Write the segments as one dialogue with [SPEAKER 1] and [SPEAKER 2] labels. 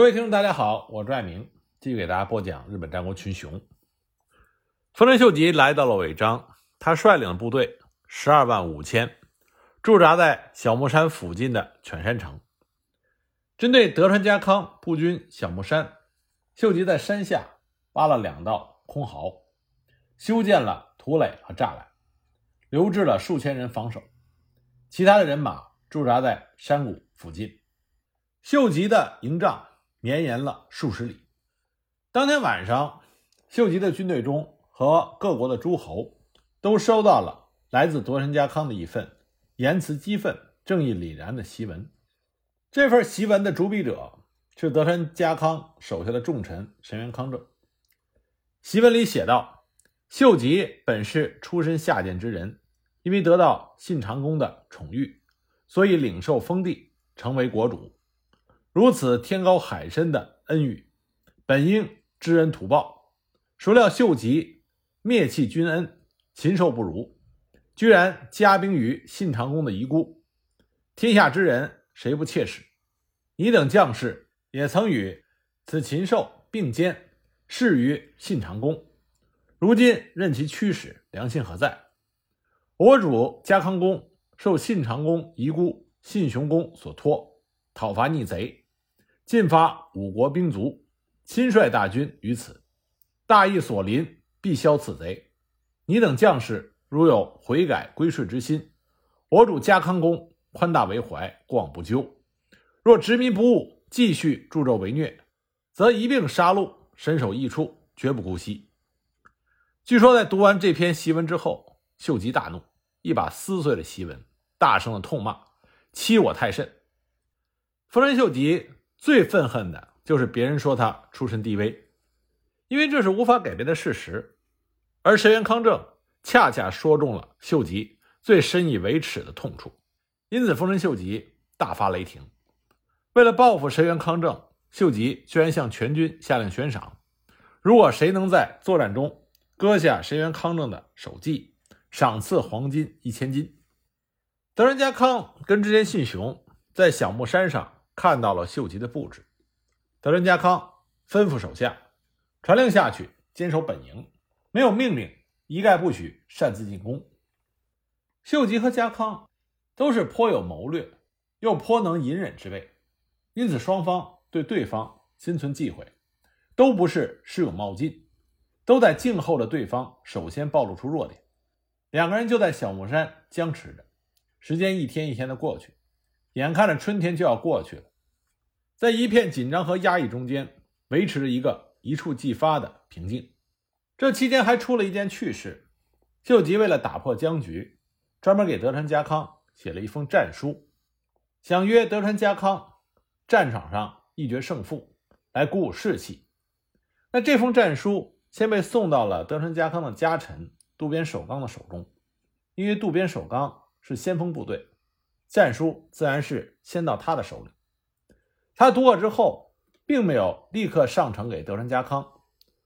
[SPEAKER 1] 各位听众，大家好，我是爱明，继续给大家播讲日本战国群雄。丰臣秀吉来到了尾张，他率领的部队十二万五千，驻扎在小木山附近的犬山城。针对德川家康布军小木山，秀吉在山下挖了两道空壕，修建了土垒和栅栏，留置了数千人防守，其他的人马驻扎在山谷附近。秀吉的营帐。绵延了数十里。当天晚上，秀吉的军队中和各国的诸侯都收到了来自德川家康的一份言辞激愤、正义凛然的檄文。这份檄文的主笔者是德川家康手下的重臣神原康正。檄文里写道：“秀吉本是出身下贱之人，因为得到信长公的宠遇，所以领受封地，成为国主。”如此天高海深的恩遇，本应知恩图报，孰料秀吉灭弃君恩，禽兽不如，居然加兵于信长公的遗孤。天下之人谁不切齿？你等将士也曾与此禽兽并肩，誓于信长公，如今任其驱使，良心何在？我主家康公受信长公遗孤信雄公所托，讨伐逆贼。进发五国兵卒，亲率大军于此，大义所临，必消此贼。你等将士如有悔改归顺之心，我主家康公宽大为怀，过往不咎。若执迷不悟，继续助纣为虐，则一并杀戮，身首异处，绝不姑息。据说在读完这篇檄文之后，秀吉大怒，一把撕碎了檄文，大声的痛骂：“欺我太甚！”丰臣秀吉。最愤恨的就是别人说他出身低微，因为这是无法改变的事实。而神原康正恰恰说中了秀吉最深以为耻的痛处，因此丰臣秀吉大发雷霆。为了报复神原康正，秀吉居然向全军下令悬赏：如果谁能在作战中割下神原康正的首级，赏赐黄金一千斤。德川家康跟织田信雄在小木山上。看到了秀吉的布置，德川家康吩咐手下传令下去，坚守本营，没有命令，一概不许擅自进攻。秀吉和家康都是颇有谋略，又颇能隐忍之辈，因此双方对对方心存忌讳，都不是恃勇冒进，都在静候着对方首先暴露出弱点。两个人就在小木山僵持着，时间一天一天的过去，眼看着春天就要过去了。在一片紧张和压抑中间，维持着一个一触即发的平静。这期间还出了一件趣事：秀吉为了打破僵局，专门给德川家康写了一封战书，想约德川家康战场上一决胜负，来鼓舞士气。那这封战书先被送到了德川家康的家臣渡边守刚的手中，因为渡边守刚是先锋部队，战书自然是先到他的手里。他读过之后，并没有立刻上呈给德川家康，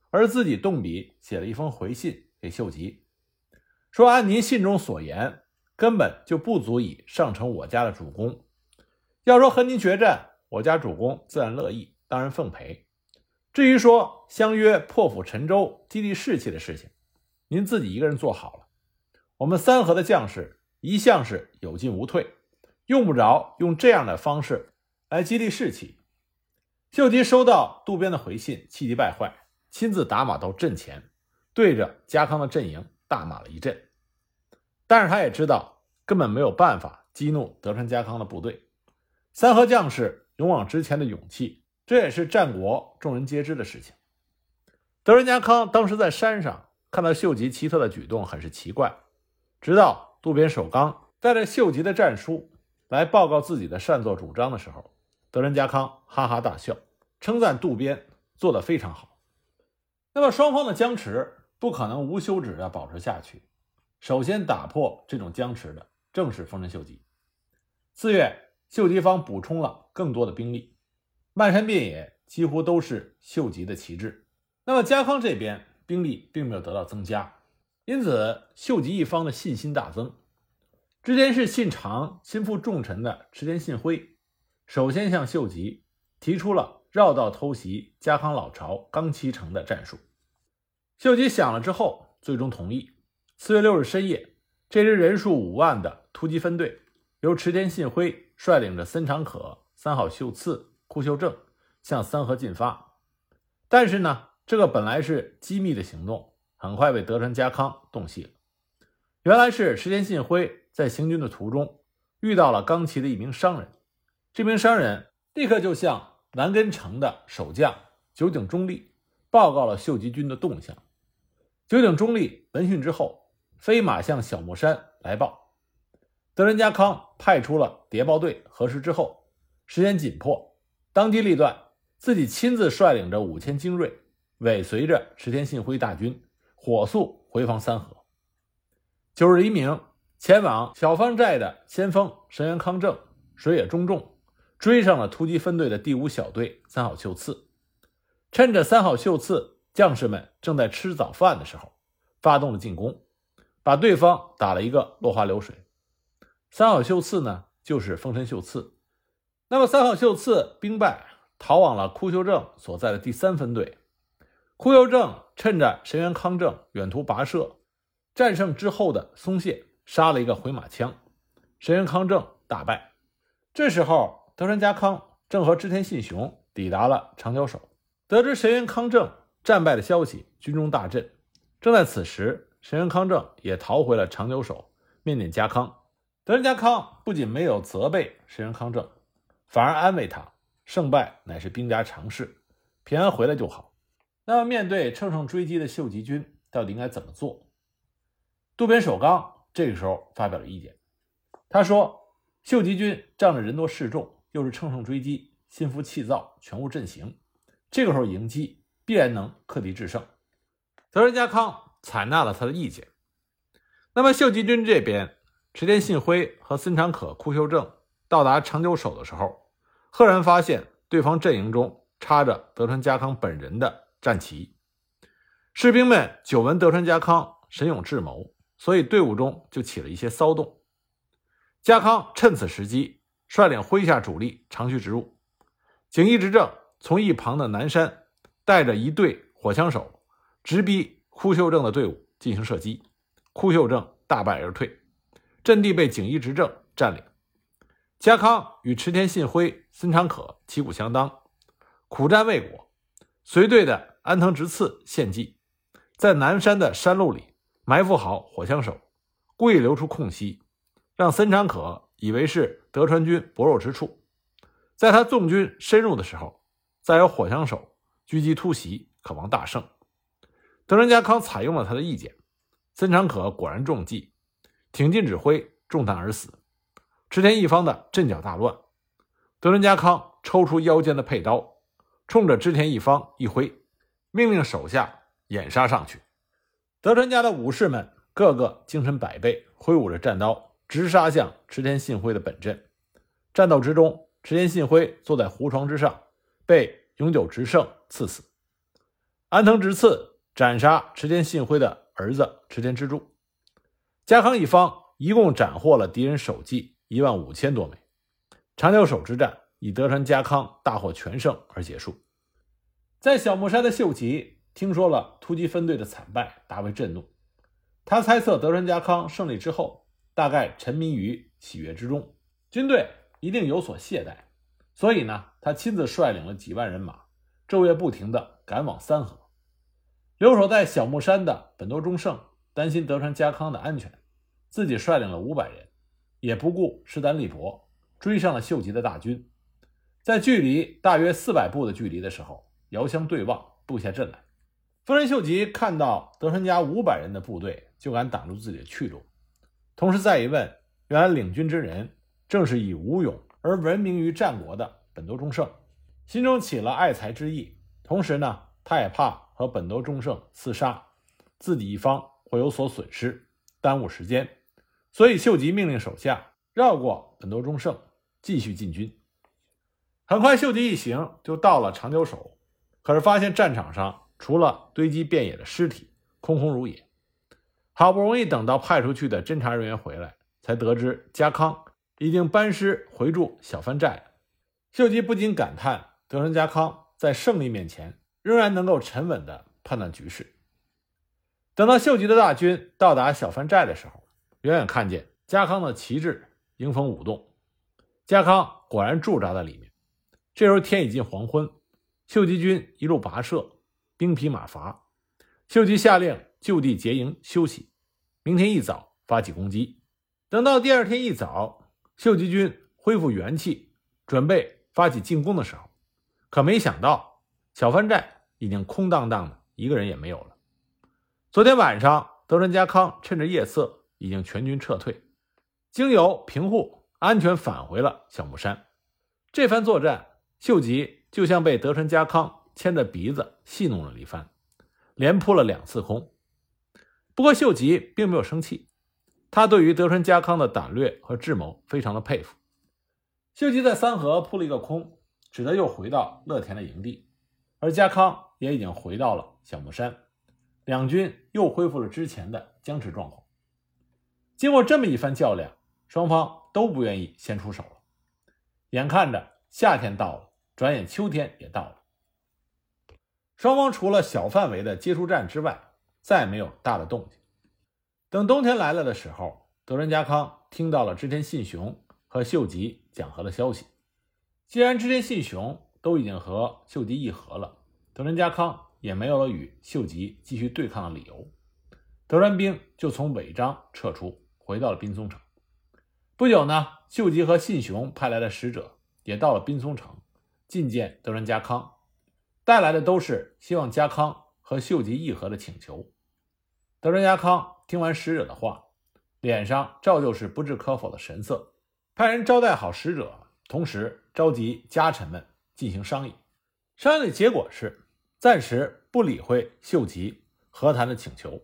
[SPEAKER 1] 而自己动笔写了一封回信给秀吉，说：“按您信中所言，根本就不足以上呈我家的主公。要说和您决战，我家主公自然乐意，当然奉陪。至于说相约破釜沉舟、激励士气的事情，您自己一个人做好了。我们三河的将士一向是有进无退，用不着用这样的方式。”来激励士气。秀吉收到渡边的回信，气急败坏，亲自打马到阵前，对着家康的阵营大骂了一阵。但是他也知道根本没有办法激怒德川家康的部队。三河将士勇往直前的勇气，这也是战国众人皆知的事情。德川家康当时在山上看到秀吉奇特的举动，很是奇怪。直到渡边守刚带着秀吉的战书来报告自己的擅作主张的时候。德仁家康哈哈大笑，称赞渡边做得非常好。那么双方的僵持不可能无休止地保持下去。首先打破这种僵持的正是丰臣秀吉。四月，秀吉方补充了更多的兵力，漫山遍野几乎都是秀吉的旗帜。那么家康这边兵力并没有得到增加，因此秀吉一方的信心大增。之前是信长心腹重臣的池田信辉。首先向秀吉提出了绕道偷袭家康老巢冈崎城的战术。秀吉想了之后，最终同意。四月六日深夜，这支人数五万的突击分队，由池田信辉率领着森长可、三好秀次、枯秀正向三河进发。但是呢，这个本来是机密的行动，很快被德川家康洞悉了。原来是池田信辉在行军的途中遇到了冈崎的一名商人，这名商人立刻就向南根城的守将酒井忠利报告了秀吉军的动向。酒井忠利闻讯之后，飞马向小木山来报。德川家康派出了谍报队核实之后，时间紧迫，当机立断。自己亲自率领着五千精锐，尾随着池田信辉大军，火速回防三河。九日黎明，前往小方寨的先锋神原康正、水野忠重追上了突击分队的第五小队三好秀次，趁着三好秀次将士们正在吃早饭的时候，发动了进攻，把对方打了一个落花流水。三好秀次呢，就是丰臣秀次。那么三好秀次兵败。逃往了枯丘正所在的第三分队。枯丘正趁着神原康正远途跋涉，战胜之后的松懈，杀了一个回马枪，神原康正大败。这时候，德川家康正和织田信雄抵达了长久守，得知神原康正战败的消息，军中大振。正在此时，神原康正也逃回了长久守，面见家康。德川家康不仅没有责备神原康正，反而安慰他。胜败乃是兵家常事，平安回来就好。那么，面对乘胜追击的秀吉军，到底应该怎么做？渡边守刚这个时候发表了意见，他说：“秀吉军仗着人多势众，又是乘胜追击，心浮气躁，全无阵型，这个时候迎击必然能克敌制胜。”德川家康采纳了他的意见。那么，秀吉军这边，池田信辉和森长可、枯秀正到达长久守的时候。赫然发现对方阵营中插着德川家康本人的战旗，士兵们久闻德川家康神勇智谋，所以队伍中就起了一些骚动。家康趁此时机，率领麾下主力长驱直入。景义执政从一旁的南山带着一队火枪手，直逼枯秀正的队伍进行射击，枯秀正大败而退，阵地被景义执政占领。家康与池田信辉、森长可旗鼓相当，苦战未果。随队的安藤直次献计，在南山的山路里埋伏好火枪手，故意留出空隙，让森长可以为是德川军薄弱之处。在他纵军深入的时候，再有火枪手狙击突袭，可望大胜。德川家康采用了他的意见，森长可果然中计，挺进指挥，中弹而死。池田一方的阵脚大乱，德川家康抽出腰间的佩刀，冲着织田一方一挥，命令手下掩杀上去。德川家的武士们个个精神百倍，挥舞着战刀，直杀向池田信辉的本阵。战斗之中，池田信辉坐在胡床之上，被永久直胜刺死。安藤直次斩杀池田信辉的儿子池田之助。家康一方一共斩获了敌人首级。一万五千多枚，长久手之战以德川家康大获全胜而结束。在小木山的秀吉听说了突击分队的惨败，大为震怒。他猜测德川家康胜利之后，大概沉迷于喜悦之中，军队一定有所懈怠，所以呢，他亲自率领了几万人马，昼夜不停地赶往三河。留守在小木山的本多忠胜担心德川家康的安全，自己率领了五百人。也不顾势单力薄，追上了秀吉的大军，在距离大约四百步的距离的时候，遥相对望，布下阵来。丰臣秀吉看到德川家五百人的部队，就敢挡住自己的去路。同时再一问，原来领军之人正是以武勇而闻名于战国的本多忠胜，心中起了爱才之意。同时呢，他也怕和本多忠胜厮杀，自己一方会有所损失，耽误时间。所以，秀吉命令手下绕过本多忠胜，继续进军。很快，秀吉一行就到了长久手，可是发现战场上除了堆积遍野的尸体，空空如也。好不容易等到派出去的侦查人员回来，才得知家康已经班师回驻小番寨。秀吉不禁感叹：德川家康在胜利面前仍然能够沉稳地判断局势。等到秀吉的大军到达小帆寨的时候，远远看见家康的旗帜迎风舞动，家康果然驻扎在里面。这时候天已近黄昏，秀吉军一路跋涉，兵疲马乏。秀吉下令就地结营休息，明天一早发起攻击。等到第二天一早，秀吉军恢复元气，准备发起进攻的时候，可没想到小帆寨已经空荡荡的，一个人也没有了。昨天晚上，德川家康趁着夜色，已经全军撤退，经由平户安全返回了小木山。这番作战，秀吉就像被德川家康牵着鼻子戏弄了一番。连扑了两次空，不过秀吉并没有生气，他对于德川家康的胆略和智谋非常的佩服。秀吉在三河扑了一个空，只得又回到乐田的营地，而家康也已经回到了小木山，两军又恢复了之前的僵持状况。经过这么一番较量，双方都不愿意先出手了。眼看着夏天到了，转眼秋天也到了。双方除了小范围的接触战之外，再没有大的动静。等冬天来了的时候，德川家康听到了织田信雄和秀吉讲和的消息。既然织田信雄都已经和秀吉议和了，德川家康也没有了与秀吉继续对抗的理由。德川兵就从尾张撤出，回到了滨松城。不久呢，秀吉和信雄派来的使者也到了滨松城，觐见德川家康。带来的都是希望家康和秀吉议和的请求。德川家康听完使者的话，脸上照旧是不置可否的神色，派人招待好使者，同时召集家臣们进行商议。商议的结果是暂时不理会秀吉和谈的请求。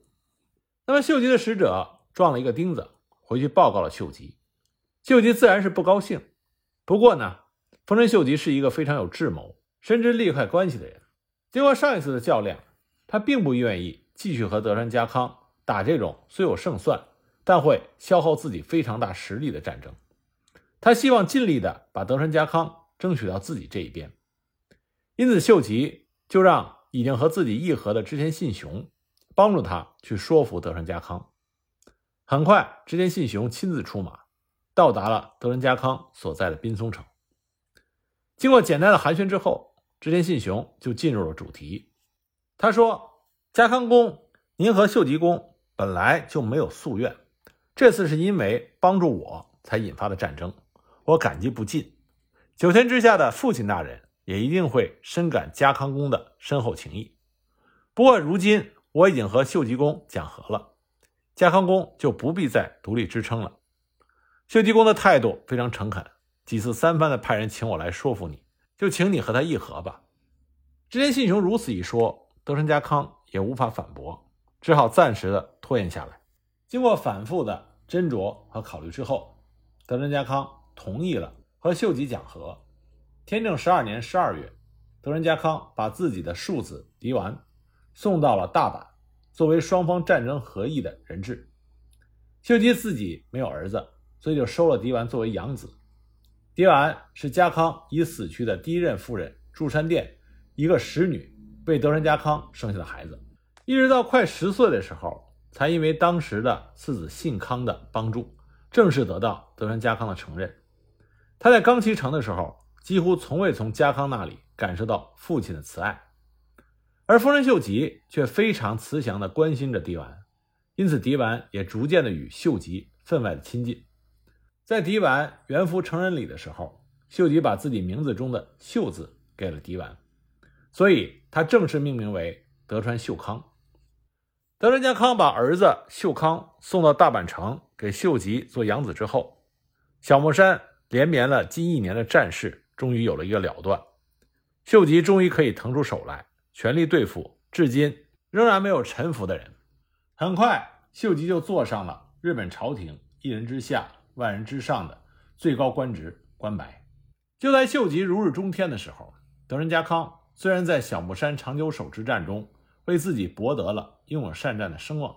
[SPEAKER 1] 那么秀吉的使者撞了一个钉子，回去报告了秀吉。秀吉自然是不高兴。不过呢，丰臣秀吉是一个非常有智谋。深知利害关系的人，经过上一次的较量，他并不愿意继续和德川家康打这种虽有胜算，但会消耗自己非常大实力的战争。他希望尽力的把德川家康争取到自己这一边。因此，秀吉就让已经和自己议和的织田信雄帮助他去说服德川家康。很快，织田信雄亲自出马，到达了德川家康所在的滨松城。经过简单的寒暄之后。织田信雄就进入了主题。他说：“家康公，您和秀吉公本来就没有夙愿，这次是因为帮助我才引发的战争，我感激不尽。九天之下的父亲大人也一定会深感家康公的深厚情谊。不过如今我已经和秀吉公讲和了，家康公就不必再独立支撑了。秀吉公的态度非常诚恳，几次三番的派人请我来说服你。”就请你和他议和吧。织田信雄如此一说，德川家康也无法反驳，只好暂时的拖延下来。经过反复的斟酌和考虑之后，德仁家康同意了和秀吉讲和。天正十二年十二月，德仁家康把自己的庶子狄丸送到了大阪，作为双方战争和议的人质。秀吉自己没有儿子，所以就收了狄丸作为养子。狄丸是家康已死去的第一任夫人祝山殿一个使女为德川家康生下的孩子，一直到快十岁的时候，才因为当时的次子信康的帮助，正式得到德川家康的承认。他在冈崎城的时候，几乎从未从家康那里感受到父亲的慈爱，而丰臣秀吉却非常慈祥地关心着迪丸，因此迪丸也逐渐地与秀吉分外的亲近。在迪丸元服成人礼的时候，秀吉把自己名字中的“秀”字给了迪丸，所以他正式命名为德川秀康。德川家康把儿子秀康送到大阪城给秀吉做养子之后，小木山连绵了近一年的战事终于有了一个了断，秀吉终于可以腾出手来，全力对付至今仍然没有臣服的人。很快，秀吉就坐上了日本朝廷一人之下。万人之上的最高官职官白，就在秀吉如日中天的时候，德川家康虽然在小木山长久手之战中为自己博得了英勇善战的声望，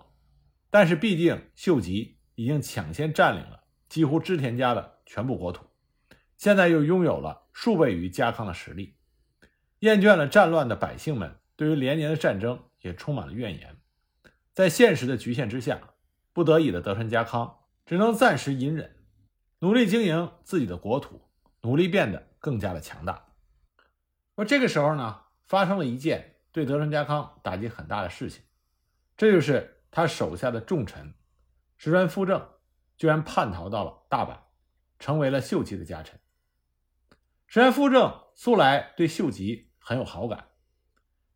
[SPEAKER 1] 但是毕竟秀吉已经抢先占领了几乎织田家的全部国土，现在又拥有了数倍于家康的实力，厌倦了战乱的百姓们对于连年的战争也充满了怨言。在现实的局限之下，不得已的德川家康只能暂时隐忍，努力经营自己的国土，努力变得更加的强大。而这个时候呢，发生了一件对德川家康打击很大的事情，这就是他手下的重臣石川夫正居然叛逃到了大阪，成为了秀吉的家臣。石川夫正素来对秀吉很有好感，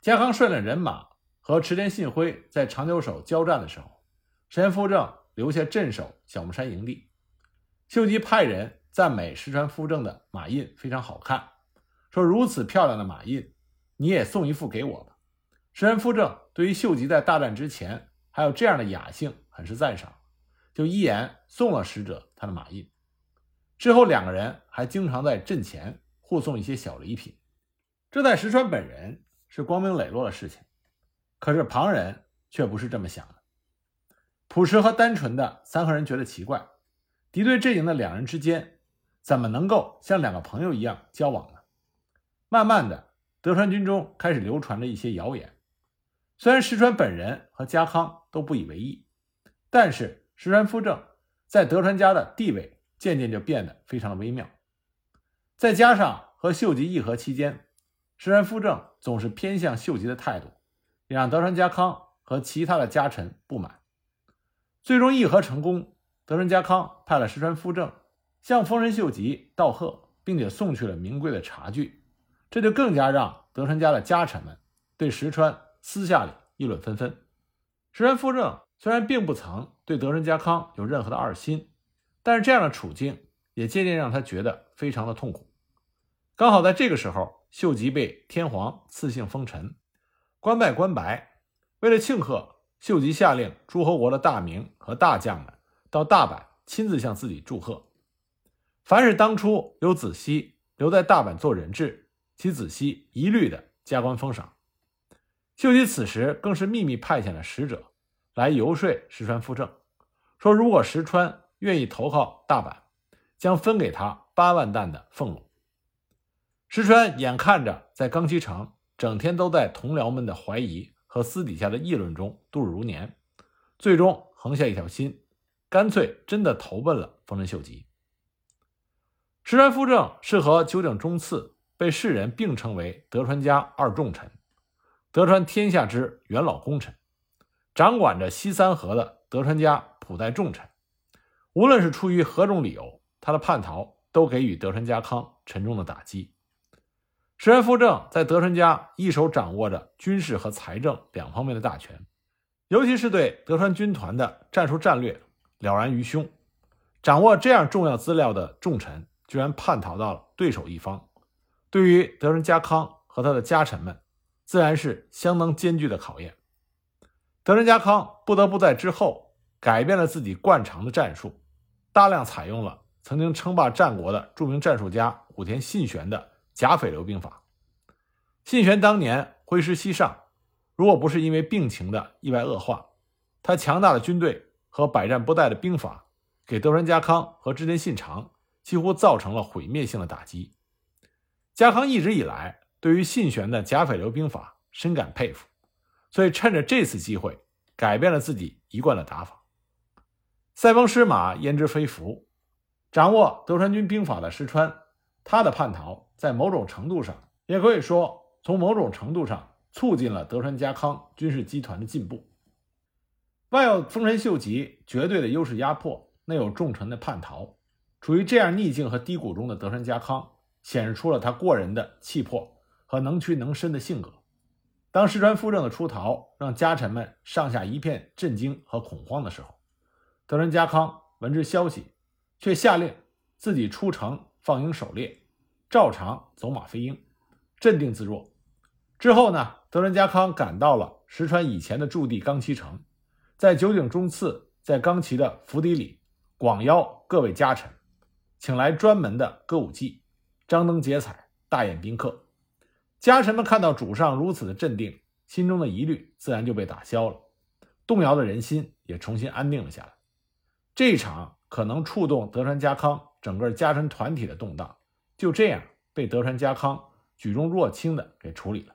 [SPEAKER 1] 家康率领人马和池田信辉在长久手交战的时候，石川富正留下镇守小木山营地，秀吉派人赞美石川夫正的马印非常好看。说如此漂亮的马印，你也送一副给我吧。石川夫正对于秀吉在大战之前还有这样的雅兴很是赞赏，就一言送了使者他的马印。之后两个人还经常在阵前互送一些小礼品。这在石川本人是光明磊落的事情，可是旁人却不是这么想的。朴实和单纯的三河人觉得奇怪，敌对阵营的两人之间怎么能够像两个朋友一样交往呢？慢慢的，德川军中开始流传着一些谣言。虽然石川本人和家康都不以为意，但是石川夫正在德川家的地位渐渐就变得非常的微妙。再加上和秀吉议和期间，石川夫正总是偏向秀吉的态度，也让德川家康和其他的家臣不满。最终议和成功，德川家康派了石川夫正向丰臣秀吉道贺，并且送去了名贵的茶具。这就更加让德川家的家臣们对石川私下里议论纷纷。石川夫正虽然并不曾对德川家康有任何的二心，但是这样的处境也渐渐让他觉得非常的痛苦。刚好在这个时候，秀吉被天皇赐姓封臣，官拜关白。为了庆贺，秀吉下令诸侯国的大名和大将们到大阪亲自向自己祝贺。凡是当初有子熙留在大阪做人质。其子息一律的加官封赏，秀吉此时更是秘密派遣了使者来游说石川富正，说如果石川愿意投靠大阪，将分给他八万担的俸禄。石川眼看着在冈崎城整天都在同僚们的怀疑和私底下的议论中度日如年，最终横下一条心，干脆真的投奔了丰臣秀吉。石川富正是和九井忠次。被世人并称为德川家二重臣，德川天下之元老功臣，掌管着西三河的德川家普代重臣。无论是出于何种理由，他的叛逃都给予德川家康沉重的打击。石原夫正在德川家一手掌握着军事和财政两方面的大权，尤其是对德川军团的战术战略了然于胸。掌握这样重要资料的重臣，居然叛逃到了对手一方。对于德川家康和他的家臣们，自然是相当艰巨的考验。德川家康不得不在之后改变了自己惯常的战术，大量采用了曾经称霸战国的著名战术家武田信玄的甲斐流兵法。信玄当年挥师西上，如果不是因为病情的意外恶化，他强大的军队和百战不殆的兵法，给德川家康和织田信长几乎造成了毁灭性的打击。家康一直以来对于信玄的甲斐流兵法深感佩服，所以趁着这次机会改变了自己一贯的打法。塞翁失马焉知非福，掌握德川军兵法的石川，他的叛逃在某种程度上也可以说从某种程度上促进了德川家康军事集团的进步。外有丰臣秀吉绝对的优势压迫，内有重臣的叛逃，处于这样逆境和低谷中的德川家康。显示出了他过人的气魄和能屈能伸的性格。当石川夫正的出逃让家臣们上下一片震惊和恐慌的时候，德川家康闻之消息，却下令自己出城放鹰狩猎，照常走马飞鹰，镇定自若。之后呢，德川家康赶到了石川以前的驻地冈崎城，在九井中次在冈崎的府邸里广邀各位家臣，请来专门的歌舞伎。张灯结彩，大宴宾客，家臣们看到主上如此的镇定，心中的疑虑自然就被打消了，动摇的人心也重新安定了下来。这一场可能触动德川家康整个家臣团体的动荡，就这样被德川家康举重若轻的给处理了。